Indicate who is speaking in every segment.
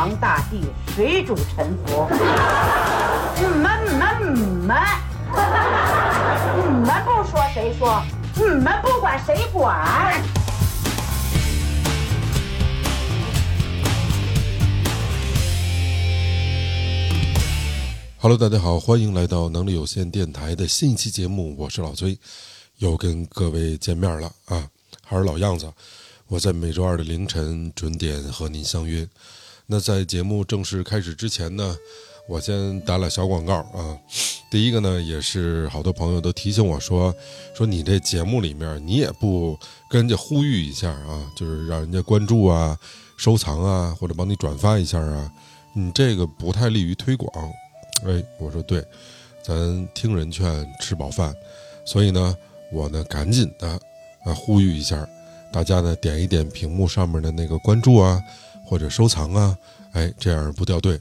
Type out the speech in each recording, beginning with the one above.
Speaker 1: 皇大帝，谁主沉浮？你们你们你们，你们不说谁说？你们不管谁管
Speaker 2: ？Hello，大家好，欢迎来到能力有限电台的新一期节目，我是老崔，又跟各位见面了啊，还是老样子，我在每周二的凌晨准点和您相约。那在节目正式开始之前呢，我先打俩小广告啊。第一个呢，也是好多朋友都提醒我说，说你这节目里面你也不跟人家呼吁一下啊，就是让人家关注啊、收藏啊，或者帮你转发一下啊，你这个不太利于推广。哎，我说对，咱听人劝，吃饱饭，所以呢，我呢赶紧的啊呼吁一下，大家呢点一点屏幕上面的那个关注啊，或者收藏啊，哎，这样不掉队。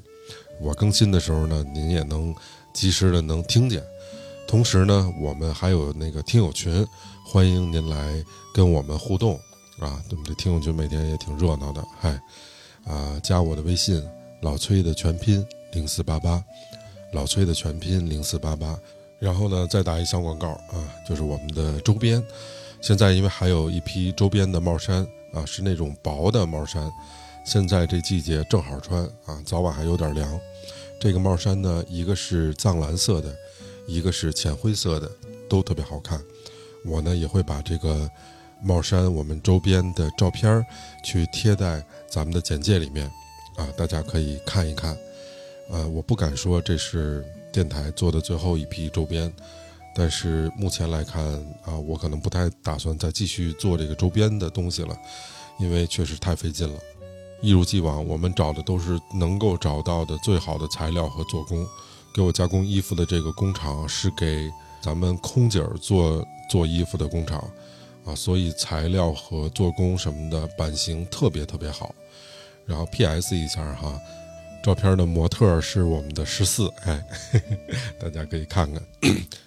Speaker 2: 我更新的时候呢，您也能及时的能听见。同时呢，我们还有那个听友群，欢迎您来跟我们互动啊。我们这听友群每天也挺热闹的，嗨，啊，加我的微信老崔的全拼零四八八。老崔的全拼零四八八，然后呢，再打一小广告啊，就是我们的周边。现在因为还有一批周边的帽衫啊，是那种薄的帽衫，现在这季节正好穿啊，早晚还有点凉。这个帽衫呢，一个是藏蓝色的，一个是浅灰色的，都特别好看。我呢也会把这个帽衫我们周边的照片儿去贴在咱们的简介里面啊，大家可以看一看。呃，我不敢说这是电台做的最后一批周边，但是目前来看啊，我可能不太打算再继续做这个周边的东西了，因为确实太费劲了。一如既往，我们找的都是能够找到的最好的材料和做工。给我加工衣服的这个工厂是给咱们空姐儿做做衣服的工厂啊，所以材料和做工什么的版型特别特别好。然后 P.S. 一下哈。照片的模特是我们的十四，哎，嘿 嘿大家可以看看。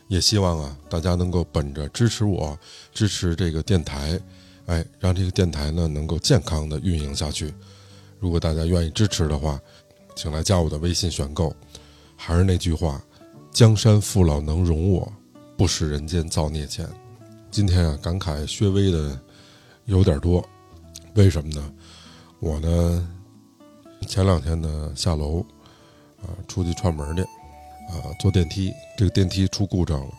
Speaker 2: 也希望啊，大家能够本着支持我、支持这个电台，哎，让这个电台呢能够健康的运营下去。如果大家愿意支持的话，请来加我的微信选购。还是那句话，江山父老能容我，不使人间造孽钱。今天啊，感慨略微的有点多，为什么呢？我呢？前两天呢，下楼，啊，出去串门去，啊，坐电梯，这个电梯出故障了。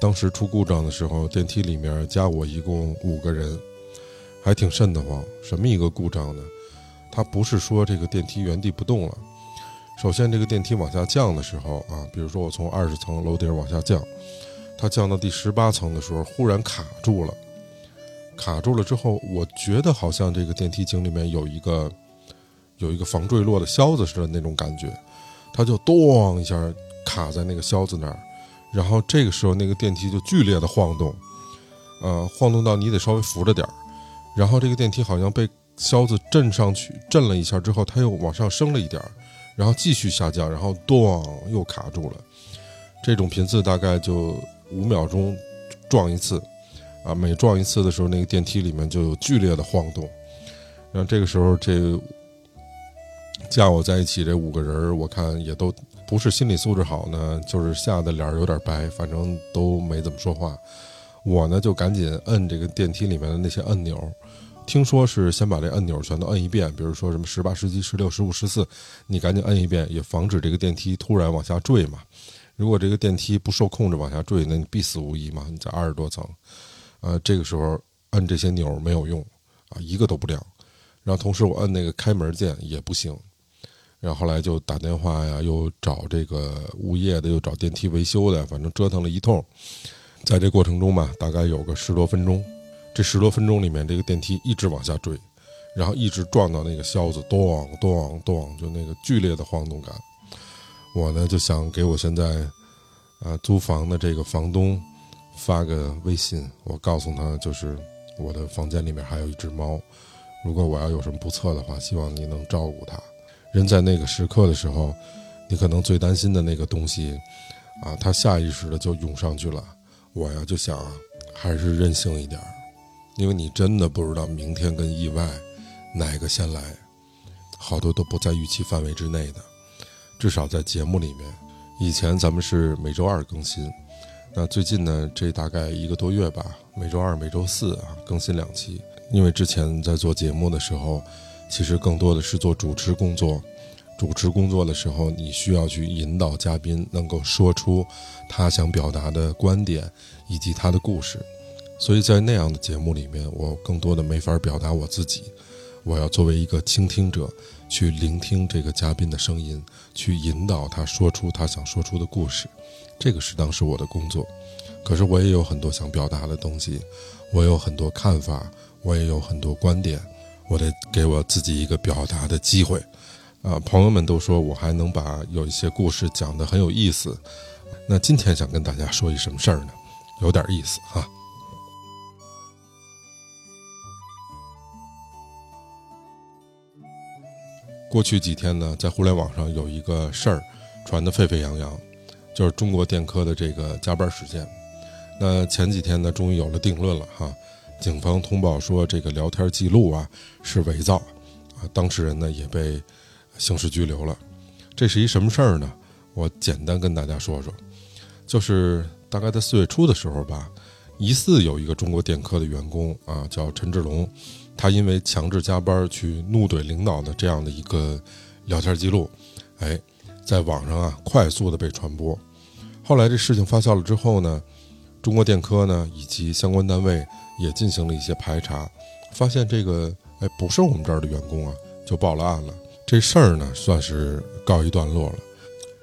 Speaker 2: 当时出故障的时候，电梯里面加我一共五个人，还挺瘆得慌。什么一个故障呢？它不是说这个电梯原地不动了。首先，这个电梯往下降的时候啊，比如说我从二十层楼顶往下降，它降到第十八层的时候，忽然卡住了。卡住了之后，我觉得好像这个电梯井里面有一个。有一个防坠落的销子似的那种感觉，它就咚一下卡在那个销子那儿，然后这个时候那个电梯就剧烈的晃动，呃，晃动到你得稍微扶着点儿，然后这个电梯好像被销子震上去，震了一下之后，它又往上升了一点儿，然后继续下降，然后咚又卡住了，这种频次大概就五秒钟撞一次，啊，每撞一次的时候，那个电梯里面就有剧烈的晃动，然后这个时候这。加我在一起这五个人，我看也都不是心理素质好呢，就是吓得脸有点白，反正都没怎么说话。我呢就赶紧摁这个电梯里面的那些按钮，听说是先把这按钮全都摁一遍，比如说什么十八、十七、十六、十五、十四，你赶紧摁一遍，也防止这个电梯突然往下坠嘛。如果这个电梯不受控制往下坠，那你必死无疑嘛。你在二十多层，呃，这个时候摁这些钮没有用啊，一个都不亮。然后同时我摁那个开门键也不行。然后后来就打电话呀，又找这个物业的，又找电梯维修的，反正折腾了一通。在这过程中吧，大概有个十多分钟。这十多分钟里面，这个电梯一直往下坠，然后一直撞到那个销子，咚咚咚，就那个剧烈的晃动感。我呢就想给我现在啊租房的这个房东发个微信，我告诉他，就是我的房间里面还有一只猫，如果我要有什么不测的话，希望你能照顾它。人在那个时刻的时候，你可能最担心的那个东西，啊，他下意识的就涌上去了。我呀就想，还是任性一点儿，因为你真的不知道明天跟意外哪个先来。好多都不在预期范围之内的，至少在节目里面。以前咱们是每周二更新，那最近呢，这大概一个多月吧，每周二、每周四啊更新两期。因为之前在做节目的时候，其实更多的是做主持工作。主持工作的时候，你需要去引导嘉宾能够说出他想表达的观点以及他的故事，所以在那样的节目里面，我更多的没法表达我自己。我要作为一个倾听者，去聆听这个嘉宾的声音，去引导他说出他想说出的故事。这个是当时我的工作。可是我也有很多想表达的东西，我有很多看法，我也有很多观点，我得给我自己一个表达的机会。啊，朋友们都说我还能把有一些故事讲得很有意思。那今天想跟大家说一什么事儿呢？有点意思哈。过去几天呢，在互联网上有一个事儿传得沸沸扬扬，就是中国电科的这个加班事件。那前几天呢，终于有了定论了哈。警方通报说，这个聊天记录啊是伪造，啊，当事人呢也被。刑事拘留了，这是一什么事儿呢？我简单跟大家说说，就是大概在四月初的时候吧，疑似有一个中国电科的员工啊，叫陈志龙，他因为强制加班去怒怼领导的这样的一个聊天记录，哎，在网上啊快速的被传播。后来这事情发酵了之后呢，中国电科呢以及相关单位也进行了一些排查，发现这个哎不是我们这儿的员工啊，就报了案了。这事儿呢，算是告一段落了。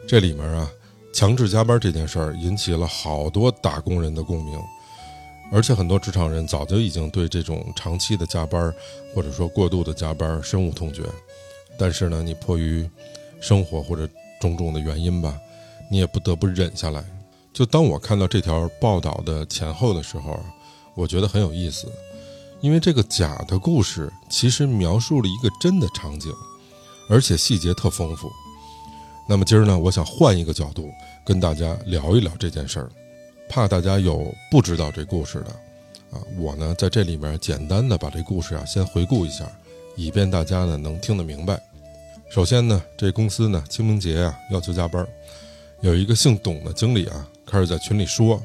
Speaker 2: 这里面啊，强制加班这件事儿引起了好多打工人的共鸣，而且很多职场人早就已经对这种长期的加班或者说过度的加班深恶痛绝。但是呢，你迫于生活或者种种的原因吧，你也不得不忍下来。就当我看到这条报道的前后的时候，我觉得很有意思，因为这个假的故事其实描述了一个真的场景。而且细节特丰富，那么今儿呢，我想换一个角度跟大家聊一聊这件事儿，怕大家有不知道这故事的，啊，我呢在这里面简单的把这故事啊先回顾一下，以便大家呢能听得明白。首先呢，这公司呢清明节啊要求加班，有一个姓董的经理啊开始在群里说，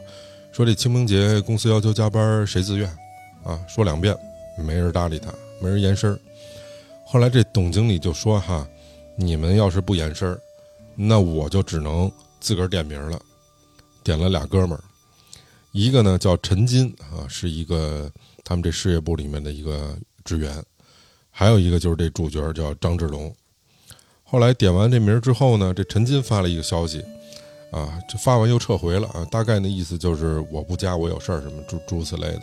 Speaker 2: 说这清明节公司要求加班，谁自愿？啊，说两遍，没人搭理他，没人言声。后来这董经理就说：“哈，你们要是不言声那我就只能自个儿点名了。点了俩哥们儿，一个呢叫陈金啊，是一个他们这事业部里面的一个职员；还有一个就是这主角叫张志龙。后来点完这名之后呢，这陈金发了一个消息，啊，这发完又撤回了啊，大概那意思就是我不加，我有事儿什么诸诸此类的。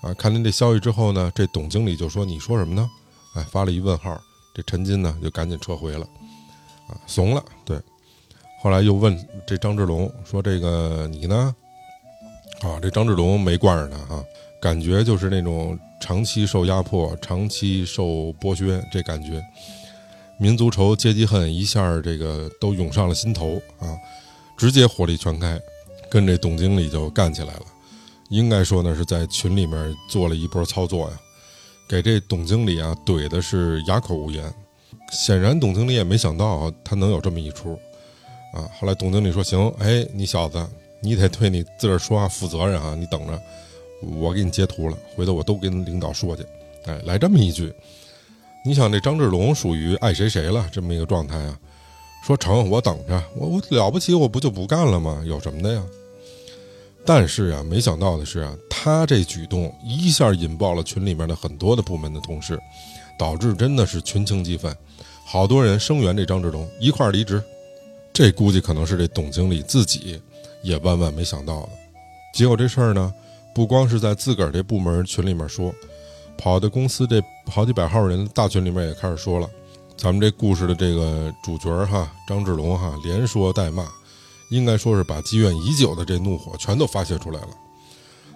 Speaker 2: 啊，看见这消息之后呢，这董经理就说：你说什么呢？”哎，发了一问号，这陈金呢就赶紧撤回了，啊，怂了。对，后来又问这张志龙说：“这个你呢？”啊，这张志龙没惯着他啊，感觉就是那种长期受压迫、长期受剥削这感觉，民族仇、阶级恨一下这个都涌上了心头啊，直接火力全开，跟这董经理就干起来了。应该说呢，是在群里面做了一波操作呀。给这董经理啊怼的是哑口无言，显然董经理也没想到他能有这么一出，啊！后来董经理说：“行，哎，你小子，你得对你自个儿说话负责任啊！你等着，我给你截图了，回头我都跟领导说去。”哎，来这么一句，你想这张志龙属于爱谁谁了这么一个状态啊？说成，我等着，我我了不起，我不就不干了吗？有什么的呀？但是啊，没想到的是啊，他这举动一下引爆了群里面的很多的部门的同事，导致真的是群情激愤，好多人声援这张志龙一块儿离职。这估计可能是这董经理自己也万万没想到的。结果这事儿呢，不光是在自个儿这部门群里面说，跑到公司这好几百号人大群里面也开始说了。咱们这故事的这个主角哈，张志龙哈，连说带骂。应该说是把积怨已久的这怒火全都发泄出来了，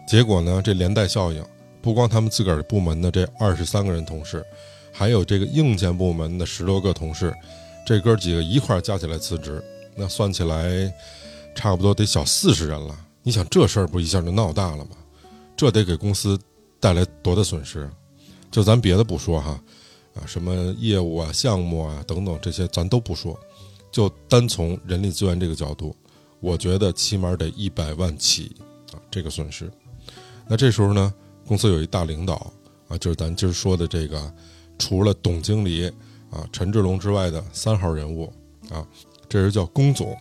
Speaker 2: 结果呢，这连带效应，不光他们自个儿部门的这二十三个人同事，还有这个硬件部门的十多个同事，这哥几个一块儿加起来辞职，那算起来，差不多得小四十人了。你想这事儿不一下就闹大了吗？这得给公司带来多大损失？就咱别的不说哈，啊，什么业务啊、项目啊等等这些咱都不说，就单从人力资源这个角度，我觉得起码得一百万起啊，这个损失。那这时候呢，公司有一大领导啊，就是咱今儿说的这个，除了董经理啊陈志龙之外的三号人物啊，这人叫龚总，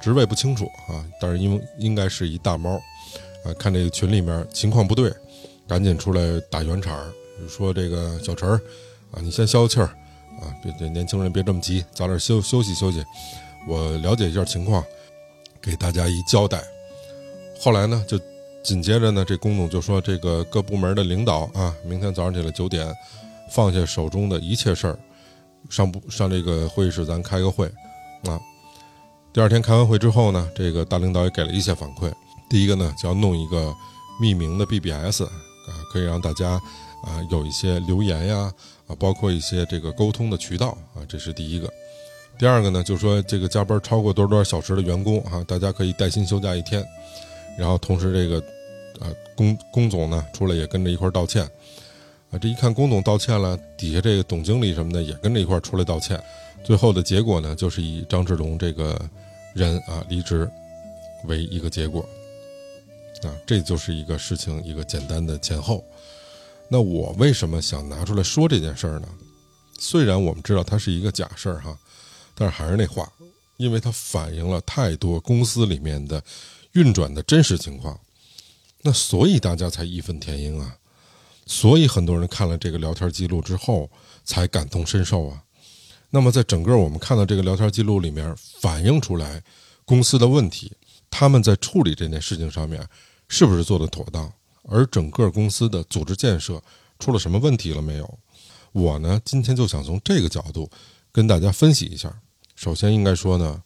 Speaker 2: 职位不清楚啊，但是因为应该是一大猫啊，看这个群里面情况不对，赶紧出来打圆场儿，说这个小陈儿啊，你先消消气儿啊，别这年轻人别这么急，早点休休息休息，我了解一下情况，给大家一交代。后来呢，就。紧接着呢，这龚总就说：“这个各部门的领导啊，明天早上起来九点，放下手中的一切事儿，上部上这个会议室，咱开个会啊。第二天开完会之后呢，这个大领导也给了一些反馈。第一个呢，就要弄一个匿名的 BBS 啊，可以让大家啊有一些留言呀啊，包括一些这个沟通的渠道啊，这是第一个。第二个呢，就是说这个加班超过多少多少小时的员工啊，大家可以带薪休假一天。然后同时这个。”啊，龚龚总呢出来也跟着一块道歉，啊，这一看龚总道歉了，底下这个董经理什么的也跟着一块出来道歉，最后的结果呢，就是以张志龙这个人啊离职为一个结果，啊，这就是一个事情一个简单的前后。那我为什么想拿出来说这件事儿呢？虽然我们知道它是一个假事儿哈，但是还是那话，因为它反映了太多公司里面的运转的真实情况。那所以大家才义愤填膺啊，所以很多人看了这个聊天记录之后才感同身受啊。那么在整个我们看到这个聊天记录里面反映出来公司的问题，他们在处理这件事情上面是不是做的妥当，而整个公司的组织建设出了什么问题了没有？我呢今天就想从这个角度跟大家分析一下。首先应该说呢，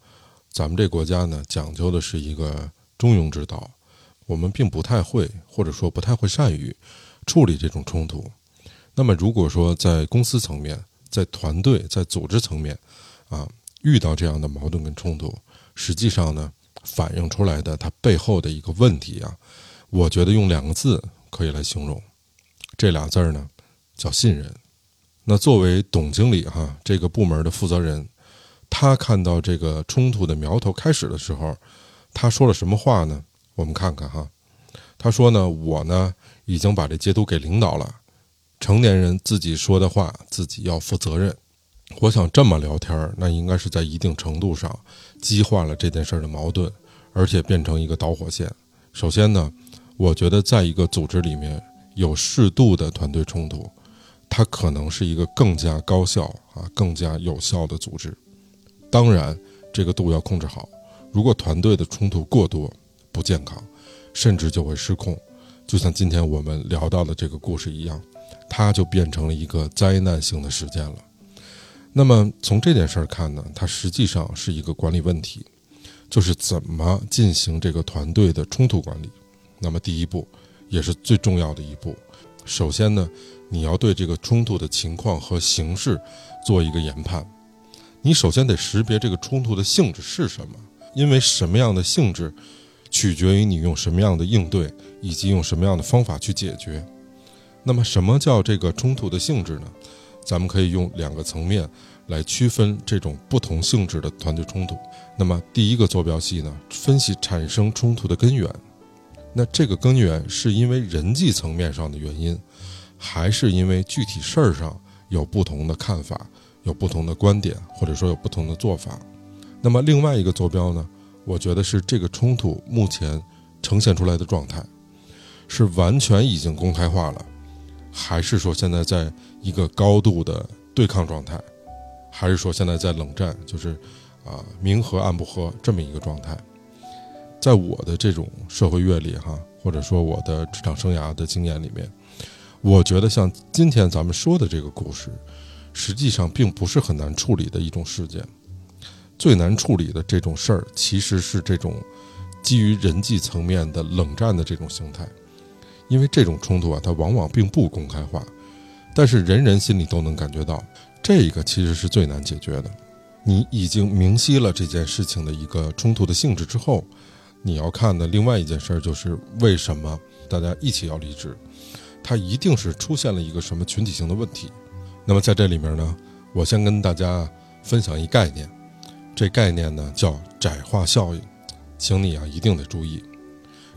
Speaker 2: 咱们这国家呢讲究的是一个中庸之道。我们并不太会，或者说不太会善于处理这种冲突。那么，如果说在公司层面、在团队、在组织层面，啊，遇到这样的矛盾跟冲突，实际上呢，反映出来的它背后的一个问题啊，我觉得用两个字可以来形容，这俩字儿呢叫信任。那作为董经理哈，这个部门的负责人，他看到这个冲突的苗头开始的时候，他说了什么话呢？我们看看哈，他说呢，我呢已经把这截图给领导了。成年人自己说的话，自己要负责任。我想这么聊天那应该是在一定程度上激化了这件事的矛盾，而且变成一个导火线。首先呢，我觉得在一个组织里面有适度的团队冲突，它可能是一个更加高效啊、更加有效的组织。当然，这个度要控制好。如果团队的冲突过多，不健康，甚至就会失控，就像今天我们聊到的这个故事一样，它就变成了一个灾难性的事件了。那么从这件事儿看呢，它实际上是一个管理问题，就是怎么进行这个团队的冲突管理。那么第一步，也是最重要的一步，首先呢，你要对这个冲突的情况和形式做一个研判。你首先得识别这个冲突的性质是什么，因为什么样的性质。取决于你用什么样的应对，以及用什么样的方法去解决。那么，什么叫这个冲突的性质呢？咱们可以用两个层面来区分这种不同性质的团队冲突。那么，第一个坐标系呢，分析产生冲突的根源。那这个根源是因为人际层面上的原因，还是因为具体事儿上有不同的看法、有不同的观点，或者说有不同的做法？那么，另外一个坐标呢？我觉得是这个冲突目前呈现出来的状态，是完全已经公开化了，还是说现在在一个高度的对抗状态，还是说现在在冷战，就是啊明和暗不和这么一个状态？在我的这种社会阅历哈，或者说我的职场生涯的经验里面，我觉得像今天咱们说的这个故事，实际上并不是很难处理的一种事件。最难处理的这种事儿，其实是这种基于人际层面的冷战的这种形态，因为这种冲突啊，它往往并不公开化，但是人人心里都能感觉到，这个其实是最难解决的。你已经明晰了这件事情的一个冲突的性质之后，你要看的另外一件事儿就是为什么大家一起要离职，它一定是出现了一个什么群体性的问题。那么在这里面呢，我先跟大家分享一概念，这概念呢叫窄化效应，请你啊一定得注意，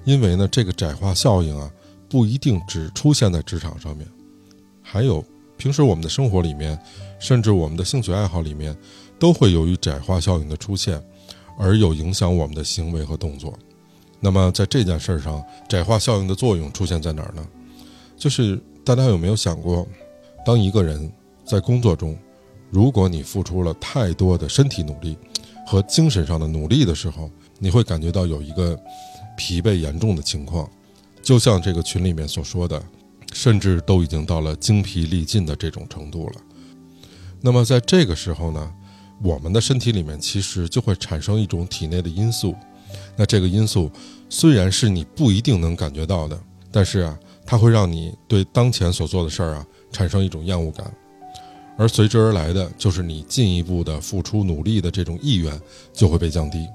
Speaker 2: 因为呢这个窄化效应啊不一定只出现在职场上面，还有平时我们的生活里面，甚至我们的兴趣爱好里面，都会由于窄化效应的出现，而有影响我们的行为和动作。那么在这件事儿上，窄化效应的作用出现在哪儿呢？就是大家有没有想过，当一个人在工作中，如果你付出了太多的身体努力和精神上的努力的时候，你会感觉到有一个疲惫严重的情况，就像这个群里面所说的，甚至都已经到了精疲力尽的这种程度了。那么在这个时候呢，我们的身体里面其实就会产生一种体内的因素。那这个因素虽然是你不一定能感觉到的，但是啊，它会让你对当前所做的事儿啊产生一种厌恶感，而随之而来的就是你进一步的付出努力的这种意愿就会被降低。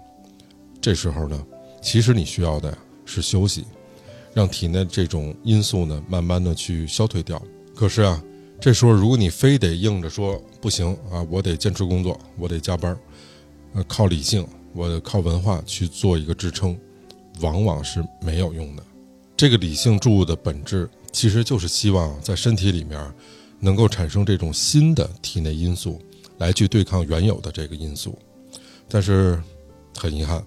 Speaker 2: 这时候呢，其实你需要的是休息，让体内这种因素呢慢慢的去消退掉。可是啊，这时候如果你非得硬着说不行啊，我得坚持工作，我得加班，呃，靠理性。我靠文化去做一个支撑，往往是没有用的。这个理性注入的本质，其实就是希望在身体里面能够产生这种新的体内因素，来去对抗原有的这个因素。但是很遗憾，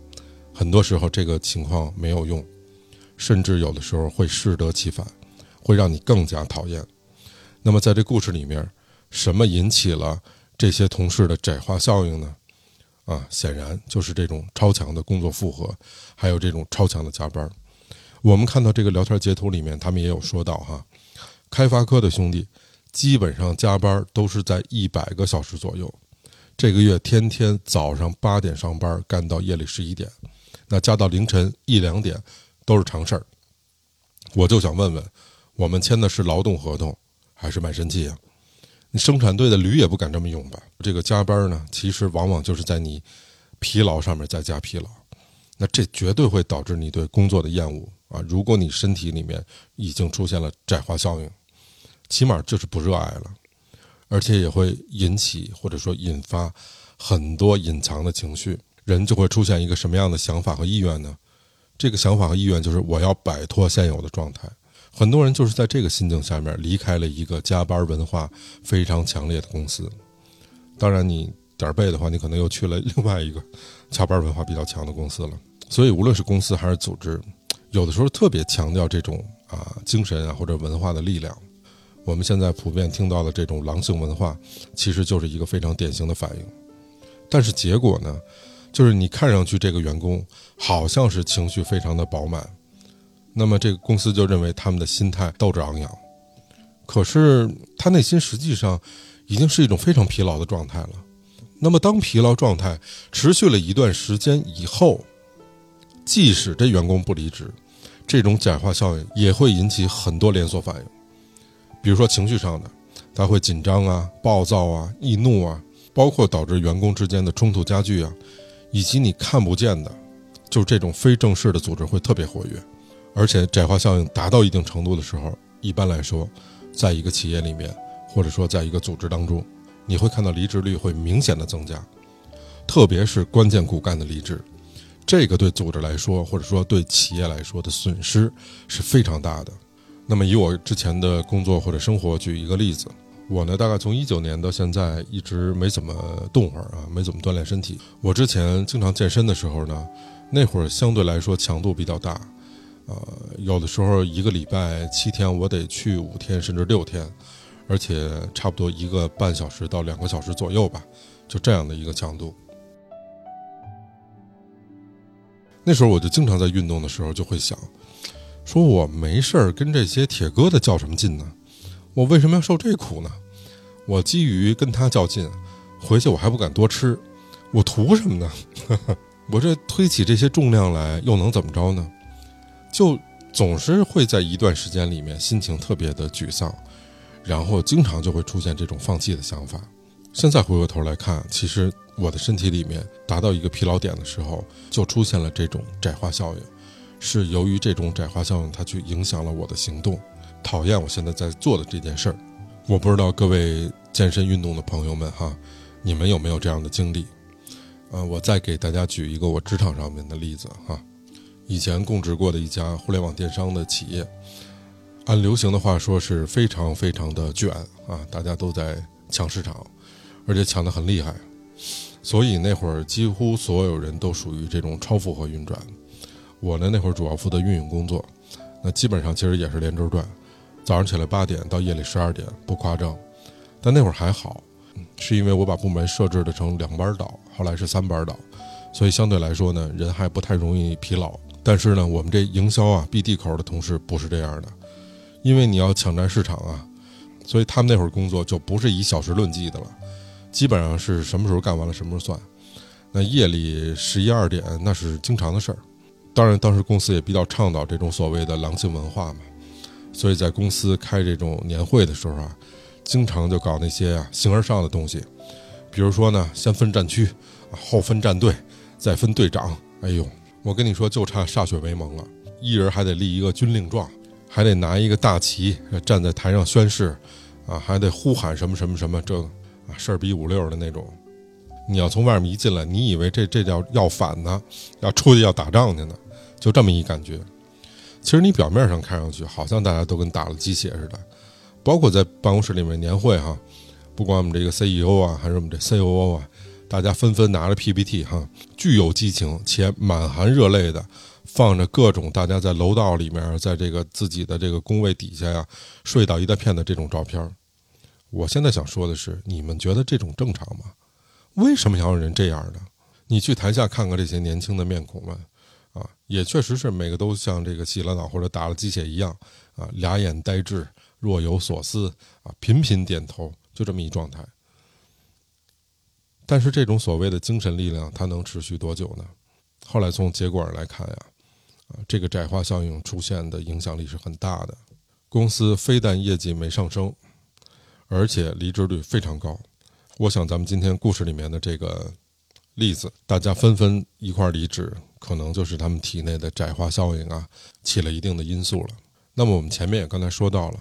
Speaker 2: 很多时候这个情况没有用，甚至有的时候会适得其反，会让你更加讨厌。那么在这故事里面，什么引起了这些同事的窄化效应呢？啊，显然就是这种超强的工作负荷，还有这种超强的加班。我们看到这个聊天截图里面，他们也有说到哈，开发科的兄弟基本上加班都是在一百个小时左右。这个月天天早上八点上班，干到夜里十一点，那加到凌晨一两点都是常事儿。我就想问问，我们签的是劳动合同还是卖身契啊？你生产队的驴也不敢这么用吧？这个加班呢，其实往往就是在你疲劳上面再加疲劳，那这绝对会导致你对工作的厌恶啊！如果你身体里面已经出现了窄化效应，起码就是不热爱了，而且也会引起或者说引发很多隐藏的情绪，人就会出现一个什么样的想法和意愿呢？这个想法和意愿就是我要摆脱现有的状态。很多人就是在这个心境下面离开了一个加班文化非常强烈的公司。当然，你点儿背的话，你可能又去了另外一个加班文化比较强的公司了。所以，无论是公司还是组织，有的时候特别强调这种啊精神啊或者文化的力量。我们现在普遍听到的这种狼性文化，其实就是一个非常典型的反应。但是结果呢，就是你看上去这个员工好像是情绪非常的饱满。那么这个公司就认为他们的心态斗志昂扬，可是他内心实际上已经是一种非常疲劳的状态了。那么当疲劳状态持续了一段时间以后，即使这员工不离职，这种简化效应也会引起很多连锁反应。比如说情绪上的，他会紧张啊、暴躁啊、易怒啊，包括导致员工之间的冲突加剧啊，以及你看不见的，就是这种非正式的组织会特别活跃。而且窄化效应达到一定程度的时候，一般来说，在一个企业里面，或者说在一个组织当中，你会看到离职率会明显的增加，特别是关键骨干的离职，这个对组织来说，或者说对企业来说的损失是非常大的。那么以我之前的工作或者生活举一个例子，我呢大概从一九年到现在一直没怎么动会儿啊，没怎么锻炼身体。我之前经常健身的时候呢，那会儿相对来说强度比较大。呃，有的时候一个礼拜七天，我得去五天甚至六天，而且差不多一个半小时到两个小时左右吧，就这样的一个强度。那时候我就经常在运动的时候就会想，说我没事儿跟这些铁疙瘩较什么劲呢？我为什么要受这苦呢？我基于跟他较劲，回去我还不敢多吃，我图什么呢？我这推起这些重量来又能怎么着呢？就总是会在一段时间里面心情特别的沮丧，然后经常就会出现这种放弃的想法。现在回过头来看，其实我的身体里面达到一个疲劳点的时候，就出现了这种窄化效应，是由于这种窄化效应它去影响了我的行动，讨厌我现在在做的这件事儿。我不知道各位健身运动的朋友们哈，你们有没有这样的经历？呃，我再给大家举一个我职场上面的例子哈。以前供职过的一家互联网电商的企业，按流行的话说是非常非常的卷啊，大家都在抢市场，而且抢得很厉害，所以那会儿几乎所有人都属于这种超负荷运转。我呢那会儿主要负责运营工作，那基本上其实也是连轴转，早上起来八点到夜里十二点，不夸张。但那会儿还好，是因为我把部门设置的成两班倒，后来是三班倒，所以相对来说呢，人还不太容易疲劳。但是呢，我们这营销啊，BD 口的同事不是这样的，因为你要抢占市场啊，所以他们那会儿工作就不是以小时论计的了，基本上是什么时候干完了什么时候算。那夜里十一二点那是经常的事儿。当然，当时公司也比较倡导这种所谓的狼性文化嘛，所以在公司开这种年会的时候啊，经常就搞那些啊形而上的东西，比如说呢，先分战区，后分战队，再分队长。哎呦！我跟你说，就差歃血为盟了。一人还得立一个军令状，还得拿一个大旗站在台上宣誓，啊，还得呼喊什么什么什么，这啊事儿比五六的那种。你要从外面一进来，你以为这这叫要反呢，要出去要打仗去呢，就这么一感觉。其实你表面上看上去好像大家都跟打了鸡血似的，包括在办公室里面年会哈，不管我们这个 CEO 啊，还是我们这 COO 啊。大家纷纷拿着 PPT，哈，具有激情且满含热泪的放着各种大家在楼道里面，在这个自己的这个工位底下呀，睡倒一大片的这种照片。我现在想说的是，你们觉得这种正常吗？为什么要让人这样的？你去台下看看这些年轻的面孔们，啊，也确实是每个都像这个洗了脑或者打了鸡血一样，啊，俩眼呆滞，若有所思，啊，频频点头，就这么一状态。但是这种所谓的精神力量，它能持续多久呢？后来从结果来看呀，啊，这个窄化效应出现的影响力是很大的。公司非但业绩没上升，而且离职率非常高。我想咱们今天故事里面的这个例子，大家纷纷一块离职，可能就是他们体内的窄化效应啊，起了一定的因素了。那么我们前面也刚才说到了，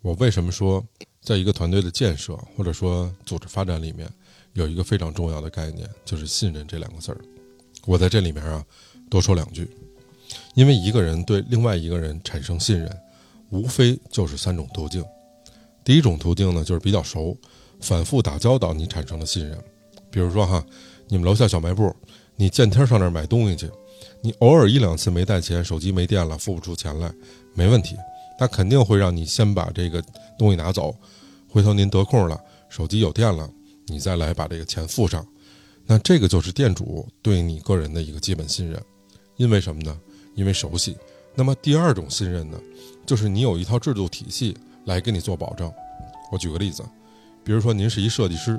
Speaker 2: 我为什么说在一个团队的建设或者说组织发展里面。有一个非常重要的概念，就是信任这两个字儿。我在这里面啊，多说两句，因为一个人对另外一个人产生信任，无非就是三种途径。第一种途径呢，就是比较熟，反复打交道，你产生了信任。比如说哈，你们楼下小卖部，你见天上那儿买东西去，你偶尔一两次没带钱，手机没电了，付不出钱来，没问题，他肯定会让你先把这个东西拿走，回头您得空了，手机有电了。你再来把这个钱付上，那这个就是店主对你个人的一个基本信任，因为什么呢？因为熟悉。那么第二种信任呢，就是你有一套制度体系来给你做保证。我举个例子，比如说您是一设计师，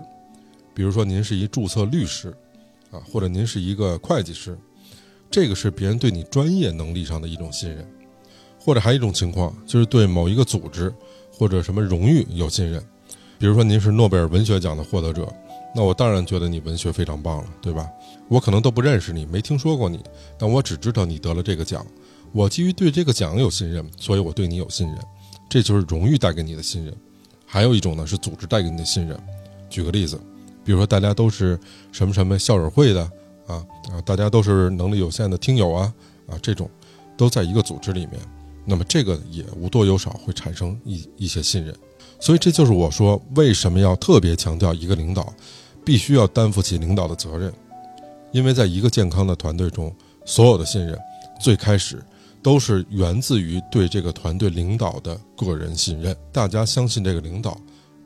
Speaker 2: 比如说您是一注册律师，啊，或者您是一个会计师，这个是别人对你专业能力上的一种信任，或者还有一种情况就是对某一个组织或者什么荣誉有信任。比如说您是诺贝尔文学奖的获得者，那我当然觉得你文学非常棒了，对吧？我可能都不认识你，没听说过你，但我只知道你得了这个奖。我基于对这个奖有信任，所以我对你有信任，这就是荣誉带给你的信任。还有一种呢是组织带给你的信任。举个例子，比如说大家都是什么什么校友会的啊啊，大家都是能力有限的听友啊啊，这种都在一个组织里面，那么这个也无多有少会产生一一些信任。所以这就是我说为什么要特别强调一个领导，必须要担负起领导的责任，因为在一个健康的团队中，所有的信任最开始都是源自于对这个团队领导的个人信任。大家相信这个领导，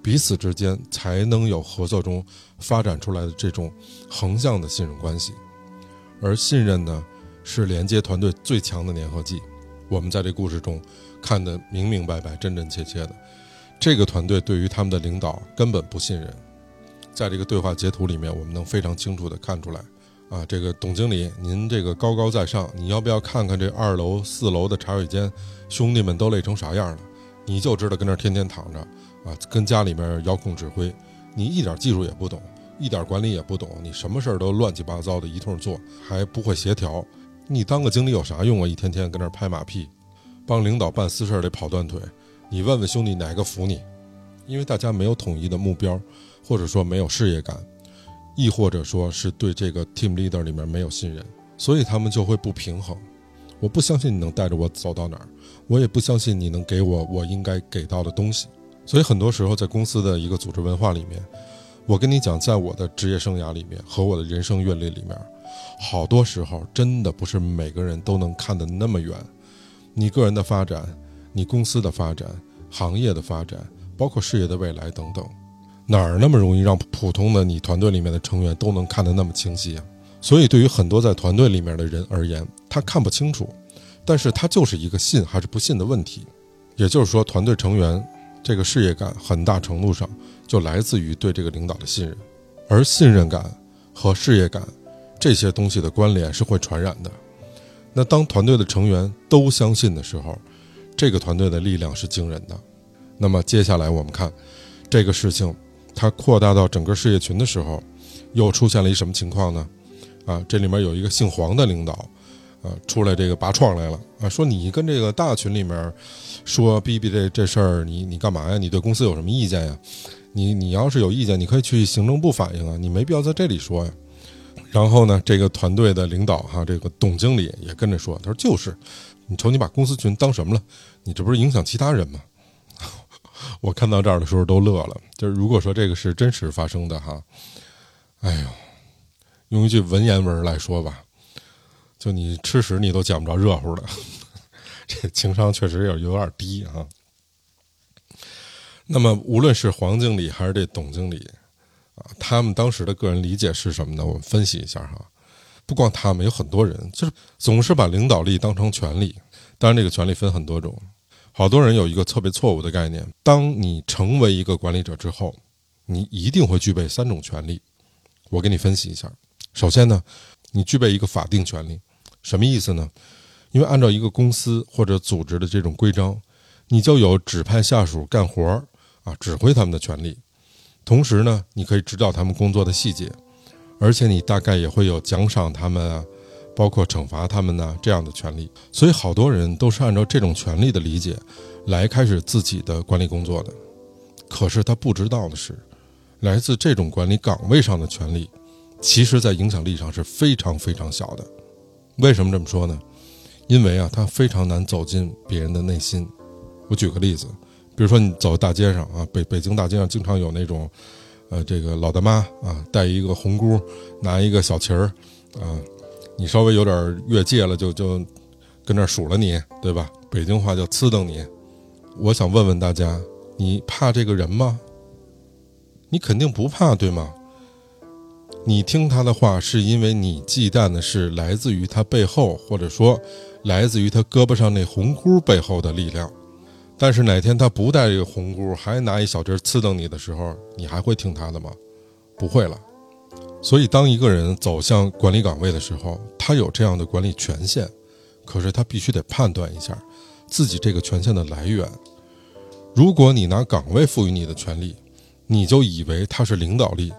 Speaker 2: 彼此之间才能有合作中发展出来的这种横向的信任关系。而信任呢，是连接团队最强的粘合剂。我们在这故事中看得明明白白、真真切切的。这个团队对于他们的领导根本不信任，在这个对话截图里面，我们能非常清楚地看出来。啊，这个董经理，您这个高高在上，你要不要看看这二楼、四楼的茶水间，兄弟们都累成啥样了？你就知道跟那儿天天躺着，啊，跟家里面遥控指挥，你一点技术也不懂，一点管理也不懂，你什么事儿都乱七八糟的一通做，还不会协调，你当个经理有啥用啊？一天天跟那拍马屁，帮领导办私事得跑断腿。你问问兄弟哪个服你？因为大家没有统一的目标，或者说没有事业感，亦或者说是对这个 team leader 里面没有信任，所以他们就会不平衡。我不相信你能带着我走到哪儿，我也不相信你能给我我应该给到的东西。所以很多时候，在公司的一个组织文化里面，我跟你讲，在我的职业生涯里面和我的人生阅历里面，好多时候真的不是每个人都能看得那么远。你个人的发展，你公司的发展，行业的发展，包括事业的未来等等，哪儿那么容易让普通的你团队里面的成员都能看得那么清晰啊？所以，对于很多在团队里面的人而言，他看不清楚，但是他就是一个信还是不信的问题。也就是说，团队成员。这个事业感很大程度上就来自于对这个领导的信任，而信任感和事业感这些东西的关联是会传染的。那当团队的成员都相信的时候，这个团队的力量是惊人的。那么接下来我们看这个事情，它扩大到整个事业群的时候，又出现了一什么情况呢？啊，这里面有一个姓黄的领导。呃，出来这个拔创来了啊！说你跟这个大群里面说逼逼这这事儿，你你干嘛呀？你对公司有什么意见呀？你你要是有意见，你可以去行政部反映啊，你没必要在这里说呀。然后呢，这个团队的领导哈，这个董经理也跟着说，他说就是，你瞅你把公司群当什么了？你这不是影响其他人吗？我看到这儿的时候都乐了。就是如果说这个是真实发生的哈，哎呦，用一句文言文来说吧。就你吃屎你都讲不着热乎的，这情商确实有有点低啊。那么无论是黄经理还是这董经理啊，他们当时的个人理解是什么呢？我们分析一下哈。不光他们，有很多人就是总是把领导力当成权力。当然，这个权力分很多种。好多人有一个特别错误的概念：当你成为一个管理者之后，你一定会具备三种权利。我给你分析一下。首先呢，你具备一个法定权利。什么意思呢？因为按照一个公司或者组织的这种规章，你就有指派下属干活儿啊，指挥他们的权利。同时呢，你可以指导他们工作的细节，而且你大概也会有奖赏他们啊，包括惩罚他们呢这样的权利。所以好多人都是按照这种权利的理解来开始自己的管理工作的。可是他不知道的是，来自这种管理岗位上的权利，其实在影响力上是非常非常小的。为什么这么说呢？因为啊，他非常难走进别人的内心。我举个例子，比如说你走大街上啊，北北京大街上经常有那种，呃，这个老大妈啊，带一个红箍，拿一个小旗儿，啊，你稍微有点越界了，就就跟那数了你，对吧？北京话叫呲瞪你。我想问问大家，你怕这个人吗？你肯定不怕，对吗？你听他的话，是因为你忌惮的是来自于他背后，或者说来自于他胳膊上那红箍背后的力量。但是哪天他不带这个红箍，还拿一小针刺瞪你的时候，你还会听他的吗？不会了。所以，当一个人走向管理岗位的时候，他有这样的管理权限，可是他必须得判断一下自己这个权限的来源。如果你拿岗位赋予你的权利，你就以为他是领导力。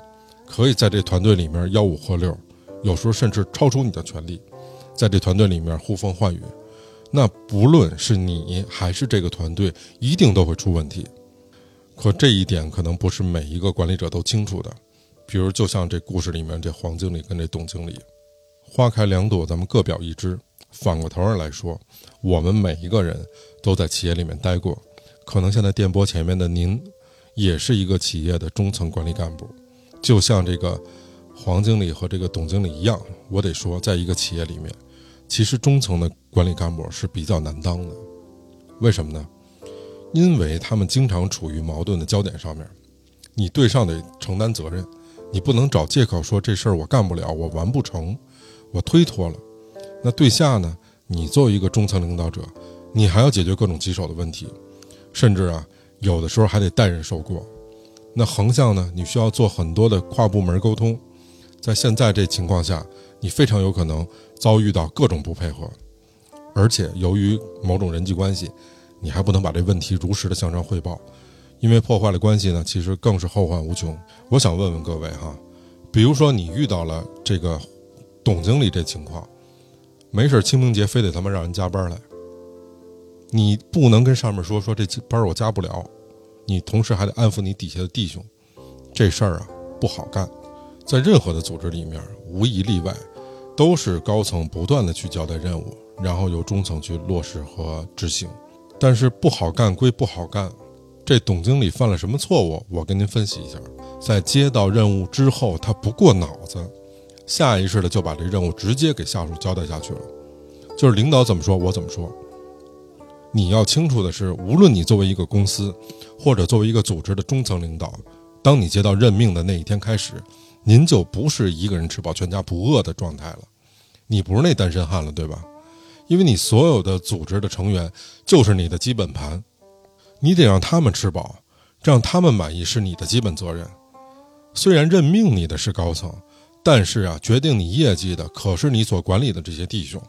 Speaker 2: 可以在这团队里面吆五喝六，有时候甚至超出你的权利，在这团队里面呼风唤雨，那不论是你还是这个团队，一定都会出问题。可这一点可能不是每一个管理者都清楚的。比如，就像这故事里面这黄经理跟这董经理，花开两朵，咱们各表一枝。反过头儿来说，我们每一个人都在企业里面待过，可能现在电波前面的您，也是一个企业的中层管理干部。就像这个黄经理和这个董经理一样，我得说，在一个企业里面，其实中层的管理干部是比较难当的。为什么呢？因为他们经常处于矛盾的焦点上面。你对上得承担责任，你不能找借口说这事儿我干不了，我完不成，我推脱了。那对下呢？你作为一个中层领导者，你还要解决各种棘手的问题，甚至啊，有的时候还得代人受过。那横向呢？你需要做很多的跨部门沟通，在现在这情况下，你非常有可能遭遇到各种不配合，而且由于某种人际关系，你还不能把这问题如实的向上汇报，因为破坏了关系呢，其实更是后患无穷。我想问问各位哈，比如说你遇到了这个董经理这情况，没事清明节非得他妈让人加班来，你不能跟上面说说这班我加不了。你同时还得安抚你底下的弟兄，这事儿啊不好干。在任何的组织里面，无一例外，都是高层不断的去交代任务，然后由中层去落实和执行。但是不好干归不好干，这董经理犯了什么错误？我跟您分析一下。在接到任务之后，他不过脑子，下意识的就把这任务直接给下属交代下去了，就是领导怎么说，我怎么说。你要清楚的是，无论你作为一个公司，或者作为一个组织的中层领导，当你接到任命的那一天开始，您就不是一个人吃饱全家不饿的状态了，你不是那单身汉了，对吧？因为你所有的组织的成员就是你的基本盘，你得让他们吃饱，让他们满意是你的基本责任。虽然任命你的是高层，但是啊，决定你业绩的可是你所管理的这些弟兄。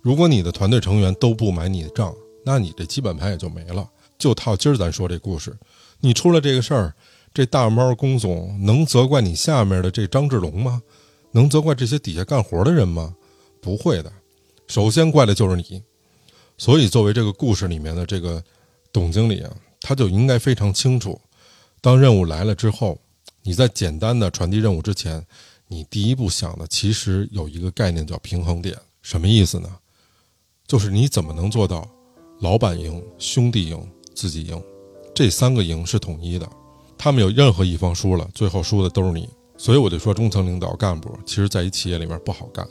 Speaker 2: 如果你的团队成员都不买你的账，那你这基本盘也就没了。就套今儿咱说这故事，你出了这个事儿，这大猫龚总能责怪你下面的这张志龙吗？能责怪这些底下干活的人吗？不会的，首先怪的就是你。所以，作为这个故事里面的这个董经理啊，他就应该非常清楚，当任务来了之后，你在简单的传递任务之前，你第一步想的其实有一个概念叫平衡点，什么意思呢？就是你怎么能做到？老板赢，兄弟赢，自己赢，这三个赢是统一的。他们有任何一方输了，最后输的都是你。所以我就说，中层领导干部，其实在一企业里面不好干。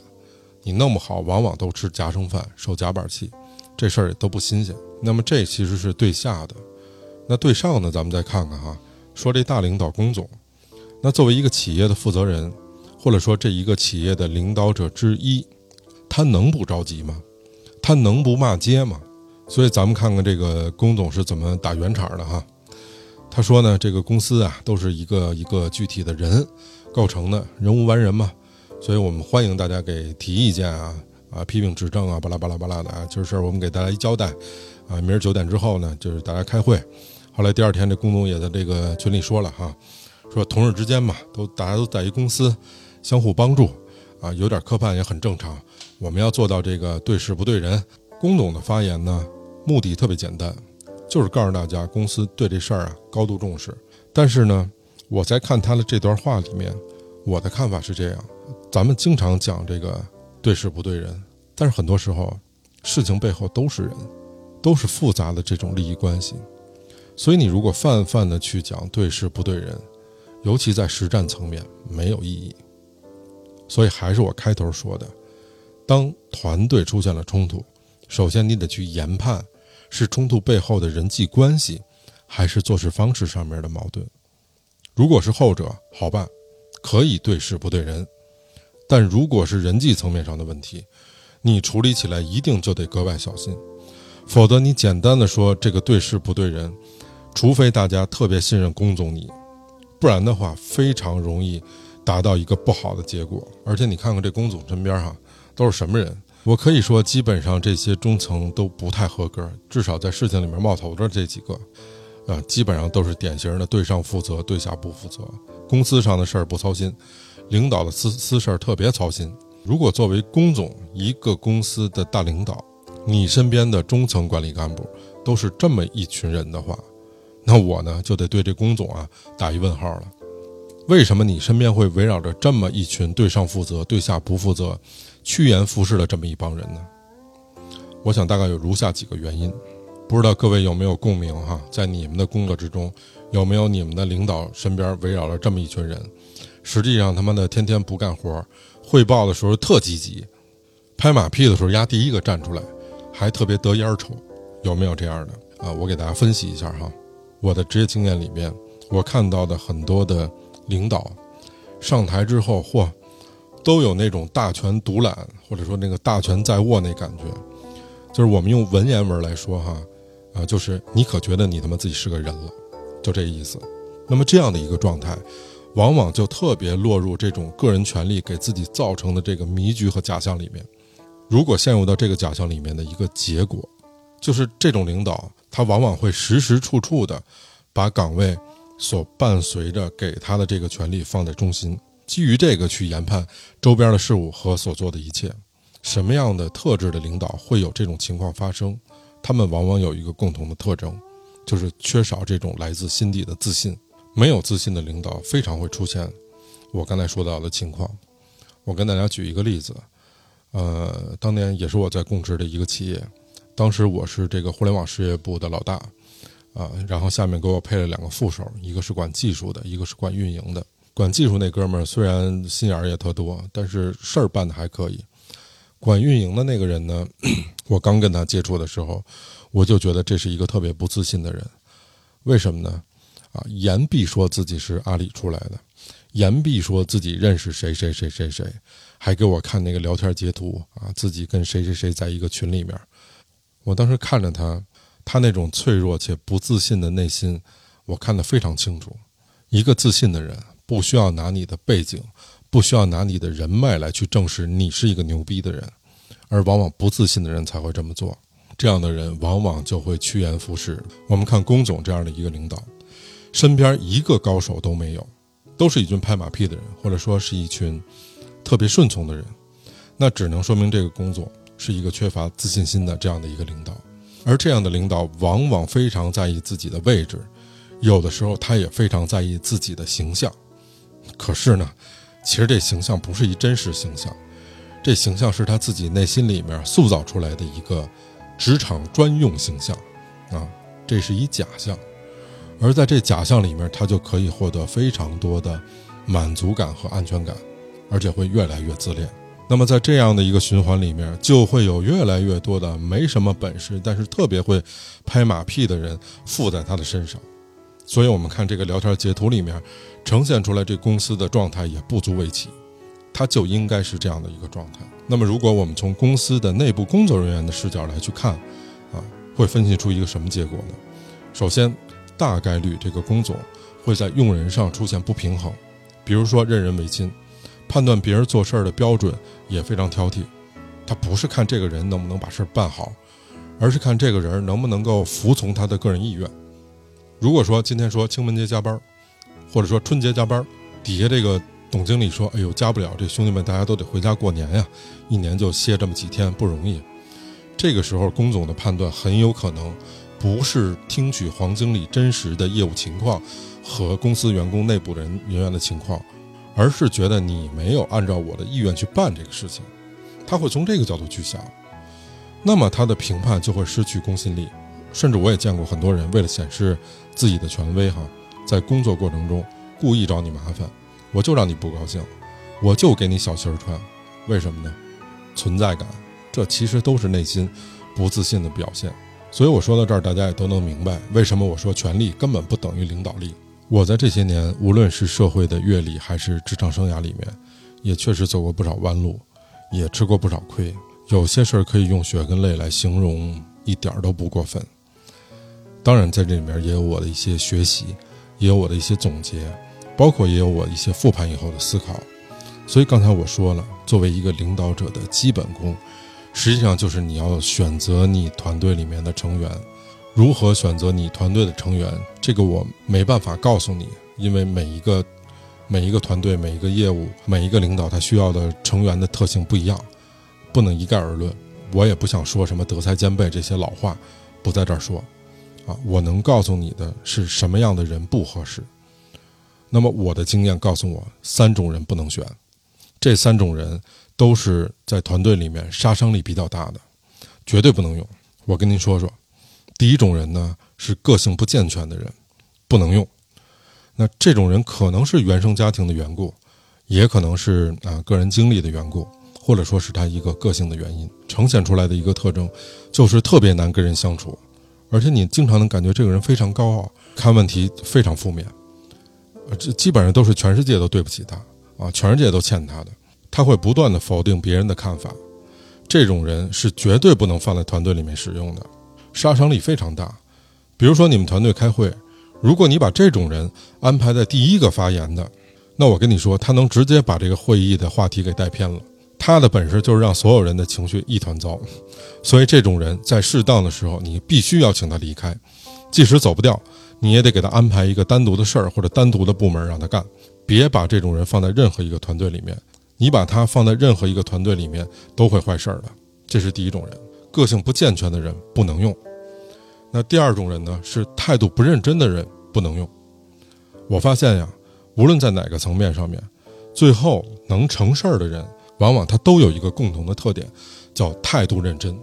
Speaker 2: 你弄不好，往往都吃夹生饭，受夹板气，这事儿也都不新鲜。那么这其实是对下的。那对上呢？咱们再看看哈，说这大领导龚总，那作为一个企业的负责人，或者说这一个企业的领导者之一，他能不着急吗？他能不骂街吗？所以咱们看看这个龚总是怎么打圆场的哈。他说呢，这个公司啊都是一个一个具体的人构成的，人无完人嘛。所以我们欢迎大家给提意见啊啊，批评指正啊，巴拉巴拉巴拉的啊。就是我们给大家一交代啊，明儿九点之后呢，就是大家开会。后来第二天这龚总也在这个群里说了哈，说同事之间嘛，都大家都在一公司，相互帮助啊，有点磕绊也很正常。我们要做到这个对事不对人。龚总的发言呢？目的特别简单，就是告诉大家公司对这事儿啊高度重视。但是呢，我在看他的这段话里面，我的看法是这样：咱们经常讲这个对事不对人，但是很多时候事情背后都是人，都是复杂的这种利益关系。所以你如果泛泛的去讲对事不对人，尤其在实战层面没有意义。所以还是我开头说的，当团队出现了冲突，首先你得去研判。是冲突背后的人际关系，还是做事方式上面的矛盾？如果是后者，好办，可以对事不对人；但如果是人际层面上的问题，你处理起来一定就得格外小心，否则你简单的说这个对事不对人，除非大家特别信任龚总你，不然的话非常容易达到一个不好的结果。而且你看看这龚总身边哈，都是什么人？我可以说，基本上这些中层都不太合格，至少在事情里面冒头的这几个，啊，基本上都是典型的对上负责，对下不负责。公司上的事儿不操心，领导的私私事儿特别操心。如果作为龚总一个公司的大领导，你身边的中层管理干部都是这么一群人的话，那我呢就得对这龚总啊打一问号了。为什么你身边会围绕着这么一群对上负责、对下不负责？趋炎附势的这么一帮人呢，我想大概有如下几个原因，不知道各位有没有共鸣哈？在你们的工作之中，有没有你们的领导身边围绕了这么一群人，实际上他妈的天天不干活，汇报的时候特积极，拍马屁的时候压第一个站出来，还特别得烟抽，有没有这样的啊？我给大家分析一下哈，我的职业经验里面，我看到的很多的领导上台之后，嚯！都有那种大权独揽，或者说那个大权在握那感觉，就是我们用文言文来说哈，啊，就是你可觉得你他妈自己是个人了，就这意思。那么这样的一个状态，往往就特别落入这种个人权利给自己造成的这个迷局和假象里面。如果陷入到这个假象里面的一个结果，就是这种领导他往往会时时处处的把岗位所伴随着给他的这个权利放在中心。基于这个去研判周边的事物和所做的一切，什么样的特质的领导会有这种情况发生？他们往往有一个共同的特征，就是缺少这种来自心底的自信。没有自信的领导，非常会出现我刚才说到的情况。我跟大家举一个例子，呃，当年也是我在供职的一个企业，当时我是这个互联网事业部的老大，啊，然后下面给我配了两个副手，一个是管技术的，一个是管运营的。管技术那哥们儿虽然心眼儿也特多，但是事儿办的还可以。管运营的那个人呢，我刚跟他接触的时候，我就觉得这是一个特别不自信的人。为什么呢？啊，言必说自己是阿里出来的，言必说自己认识谁谁谁谁谁，还给我看那个聊天截图啊，自己跟谁谁谁在一个群里面。我当时看着他，他那种脆弱且不自信的内心，我看得非常清楚。一个自信的人。不需要拿你的背景，不需要拿你的人脉来去证实你是一个牛逼的人，而往往不自信的人才会这么做。这样的人往往就会趋炎附势。我们看龚总这样的一个领导，身边一个高手都没有，都是一群拍马屁的人，或者说是一群特别顺从的人，那只能说明这个工作是一个缺乏自信心的这样的一个领导。而这样的领导往往非常在意自己的位置，有的时候他也非常在意自己的形象。可是呢，其实这形象不是一真实形象，这形象是他自己内心里面塑造出来的一个职场专用形象，啊，这是一假象，而在这假象里面，他就可以获得非常多的满足感和安全感，而且会越来越自恋。那么在这样的一个循环里面，就会有越来越多的没什么本事，但是特别会拍马屁的人附在他的身上。所以，我们看这个聊天截图里面。呈现出来这公司的状态也不足为奇，它就应该是这样的一个状态。那么，如果我们从公司的内部工作人员的视角来去看，啊，会分析出一个什么结果呢？首先，大概率这个工总会在用人上出现不平衡，比如说任人唯亲，判断别人做事儿的标准也非常挑剔。他不是看这个人能不能把事儿办好，而是看这个人能不能够服从他的个人意愿。如果说今天说清明节加班，或者说春节加班，底下这个董经理说：“哎呦，加不了，这兄弟们大家都得回家过年呀，一年就歇这么几天，不容易。”这个时候，龚总的判断很有可能不是听取黄经理真实的业务情况和公司员工内部人人员的情况，而是觉得你没有按照我的意愿去办这个事情，他会从这个角度去想，那么他的评判就会失去公信力，甚至我也见过很多人为了显示自己的权威，哈。在工作过程中故意找你麻烦，我就让你不高兴，我就给你小鞋穿，为什么呢？存在感，这其实都是内心不自信的表现。所以我说到这儿，大家也都能明白为什么我说权力根本不等于领导力。我在这些年，无论是社会的阅历还是职场生涯里面，也确实走过不少弯路，也吃过不少亏。有些事儿可以用血跟泪来形容，一点都不过分。当然，在这里面也有我的一些学习。也有我的一些总结，包括也有我一些复盘以后的思考。所以刚才我说了，作为一个领导者的基本功，实际上就是你要选择你团队里面的成员。如何选择你团队的成员，这个我没办法告诉你，因为每一个每一个团队、每一个业务、每一个领导，他需要的成员的特性不一样，不能一概而论。我也不想说什么德才兼备这些老话，不在这儿说。啊，我能告诉你的是什么样的人不合适。那么我的经验告诉我，三种人不能选，这三种人都是在团队里面杀伤力比较大的，绝对不能用。我跟您说说，第一种人呢是个性不健全的人，不能用。那这种人可能是原生家庭的缘故，也可能是啊个人经历的缘故，或者说是他一个个性的原因，呈现出来的一个特征就是特别难跟人相处。而且你经常能感觉这个人非常高傲，看问题非常负面，这基本上都是全世界都对不起他啊，全世界都欠他的。他会不断的否定别人的看法，这种人是绝对不能放在团队里面使用的，杀伤力非常大。比如说你们团队开会，如果你把这种人安排在第一个发言的，那我跟你说，他能直接把这个会议的话题给带偏了。他的本事就是让所有人的情绪一团糟，所以这种人在适当的时候，你必须要请他离开，即使走不掉，你也得给他安排一个单独的事儿或者单独的部门让他干，别把这种人放在任何一个团队里面，你把他放在任何一个团队里面都会坏事儿的。这是第一种人，个性不健全的人不能用。那第二种人呢，是态度不认真的人不能用。我发现呀，无论在哪个层面上面，最后能成事儿的人，往往他都有一个共同的特点，叫态度认真。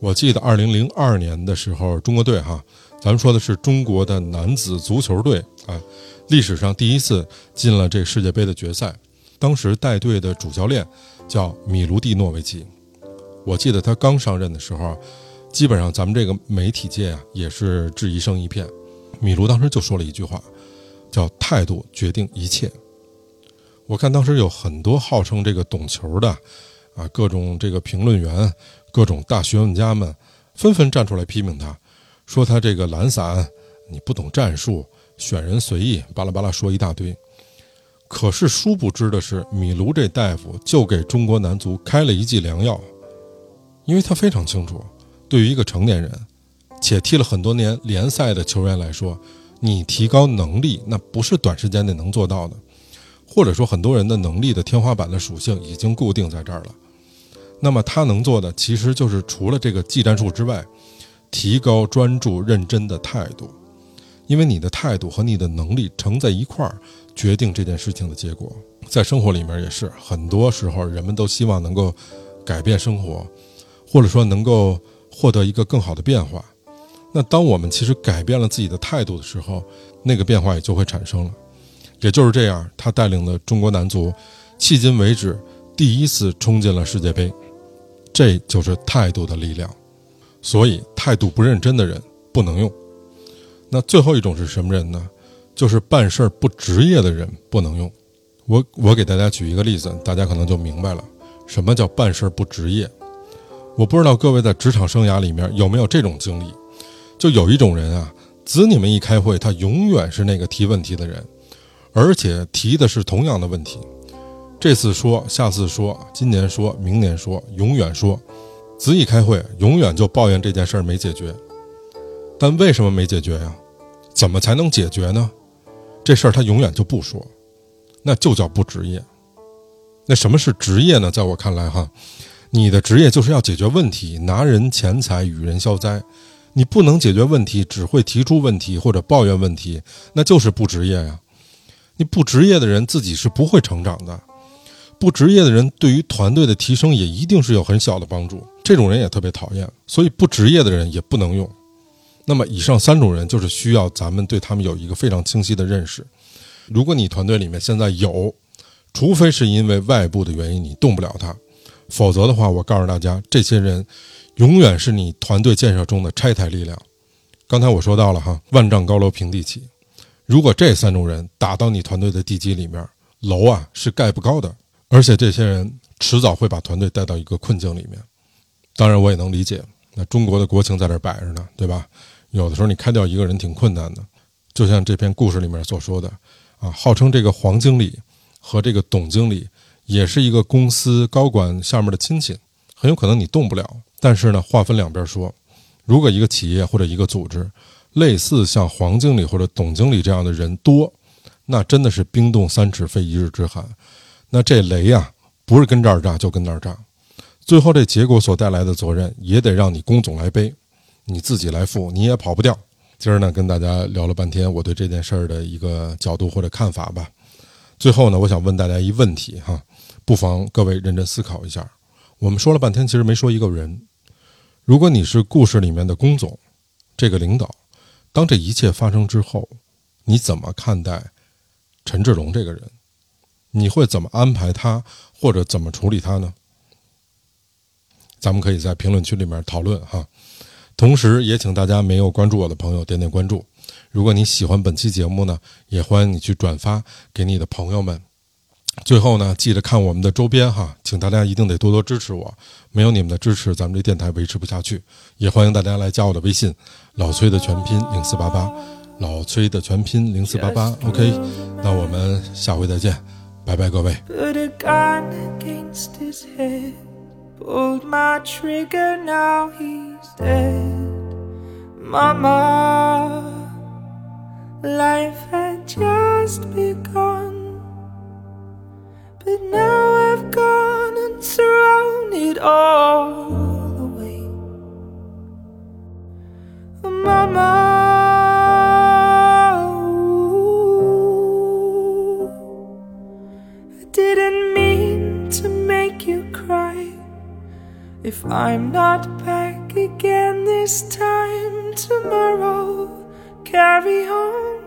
Speaker 2: 我记得二零零二年的时候，中国队哈，咱们说的是中国的男子足球队啊，历史上第一次进了这世界杯的决赛。当时带队的主教练叫米卢蒂诺维奇。我记得他刚上任的时候，基本上咱们这个媒体界啊也是质疑声一片。米卢当时就说了一句话，叫“态度决定一切”。我看当时有很多号称这个懂球的，啊，各种这个评论员、各种大学问家们，纷纷站出来批评他，说他这个懒散，你不懂战术，选人随意，巴拉巴拉说一大堆。可是殊不知的是，米卢这大夫就给中国男足开了一剂良药。因为他非常清楚，对于一个成年人，且踢了很多年联赛的球员来说，你提高能力那不是短时间内能做到的，或者说很多人的能力的天花板的属性已经固定在这儿了。那么他能做的其实就是除了这个技战术之外，提高专注认真的态度，因为你的态度和你的能力乘在一块儿，决定这件事情的结果。在生活里面也是，很多时候人们都希望能够改变生活。或者说能够获得一个更好的变化，那当我们其实改变了自己的态度的时候，那个变化也就会产生了。也就是这样，他带领的中国男足，迄今为止第一次冲进了世界杯，这就是态度的力量。所以，态度不认真的人不能用。那最后一种是什么人呢？就是办事不职业的人不能用。我我给大家举一个例子，大家可能就明白了，什么叫办事不职业。我不知道各位在职场生涯里面有没有这种经历，就有一种人啊，子你们一开会，他永远是那个提问题的人，而且提的是同样的问题，这次说，下次说，今年说，明年说，永远说，子一开会，永远就抱怨这件事儿没解决。但为什么没解决呀？怎么才能解决呢？这事儿他永远就不说，那就叫不职业。那什么是职业呢？在我看来，哈。你的职业就是要解决问题，拿人钱财与人消灾。你不能解决问题，只会提出问题或者抱怨问题，那就是不职业呀。你不职业的人自己是不会成长的，不职业的人对于团队的提升也一定是有很小的帮助。这种人也特别讨厌，所以不职业的人也不能用。那么以上三种人就是需要咱们对他们有一个非常清晰的认识。如果你团队里面现在有，除非是因为外部的原因你动不了他。否则的话，我告诉大家，这些人永远是你团队建设中的拆台力量。刚才我说到了哈，万丈高楼平地起。如果这三种人打到你团队的地基里面，楼啊是盖不高的。而且这些人迟早会把团队带到一个困境里面。当然，我也能理解，那中国的国情在这摆着呢，对吧？有的时候你开掉一个人挺困难的。就像这篇故事里面所说的，啊，号称这个黄经理和这个董经理。也是一个公司高管下面的亲戚，很有可能你动不了。但是呢，话分两边说，如果一个企业或者一个组织，类似像黄经理或者董经理这样的人多，那真的是冰冻三尺非一日之寒。那这雷呀，不是跟这儿炸就跟那儿炸，最后这结果所带来的责任也得让你龚总来背，你自己来负，你也跑不掉。今儿呢，跟大家聊了半天我对这件事儿的一个角度或者看法吧。最后呢，我想问大家一问题哈。不妨各位认真思考一下，我们说了半天，其实没说一个人。如果你是故事里面的龚总，这个领导，当这一切发生之后，你怎么看待陈志龙这个人？你会怎么安排他，或者怎么处理他呢？咱们可以在评论区里面讨论哈。同时也请大家没有关注我的朋友点点关注。如果你喜欢本期节目呢，也欢迎你去转发给你的朋友们。最后呢，记得看我们的周边哈，请大家一定得多多支持我，没有你们的支持，咱们这电台维持不下去。也欢迎大家来加我的微信，老崔的全拼零四八八，老崔的全拼零四八八。OK，那我们下回再见，拜拜各位。But now I've gone and surrounded all the
Speaker 3: way. Oh, mama, I didn't mean to make you cry. If I'm not back again this time tomorrow, carry on,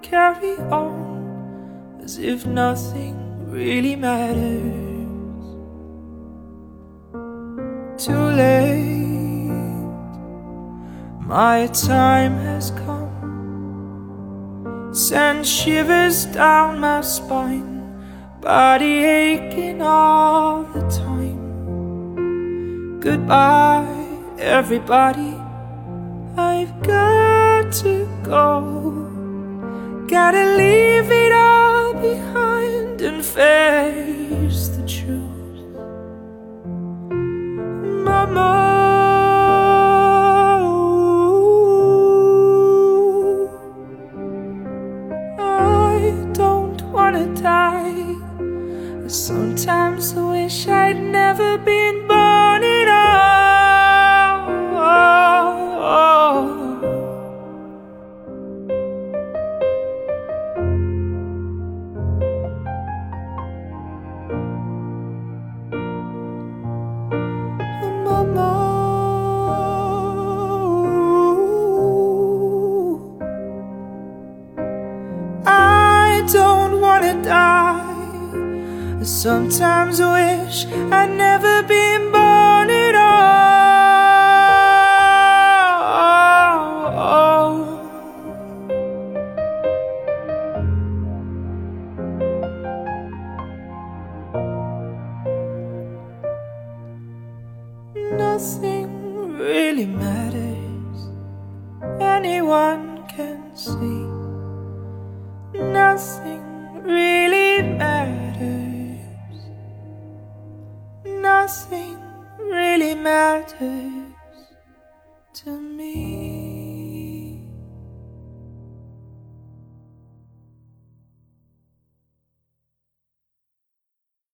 Speaker 3: carry on, as if nothing really matters. Too late, my time has come. Send shivers down my spine, body aching all the time. Goodbye, everybody. I've got to go. Gotta leave it all behind and face the truth.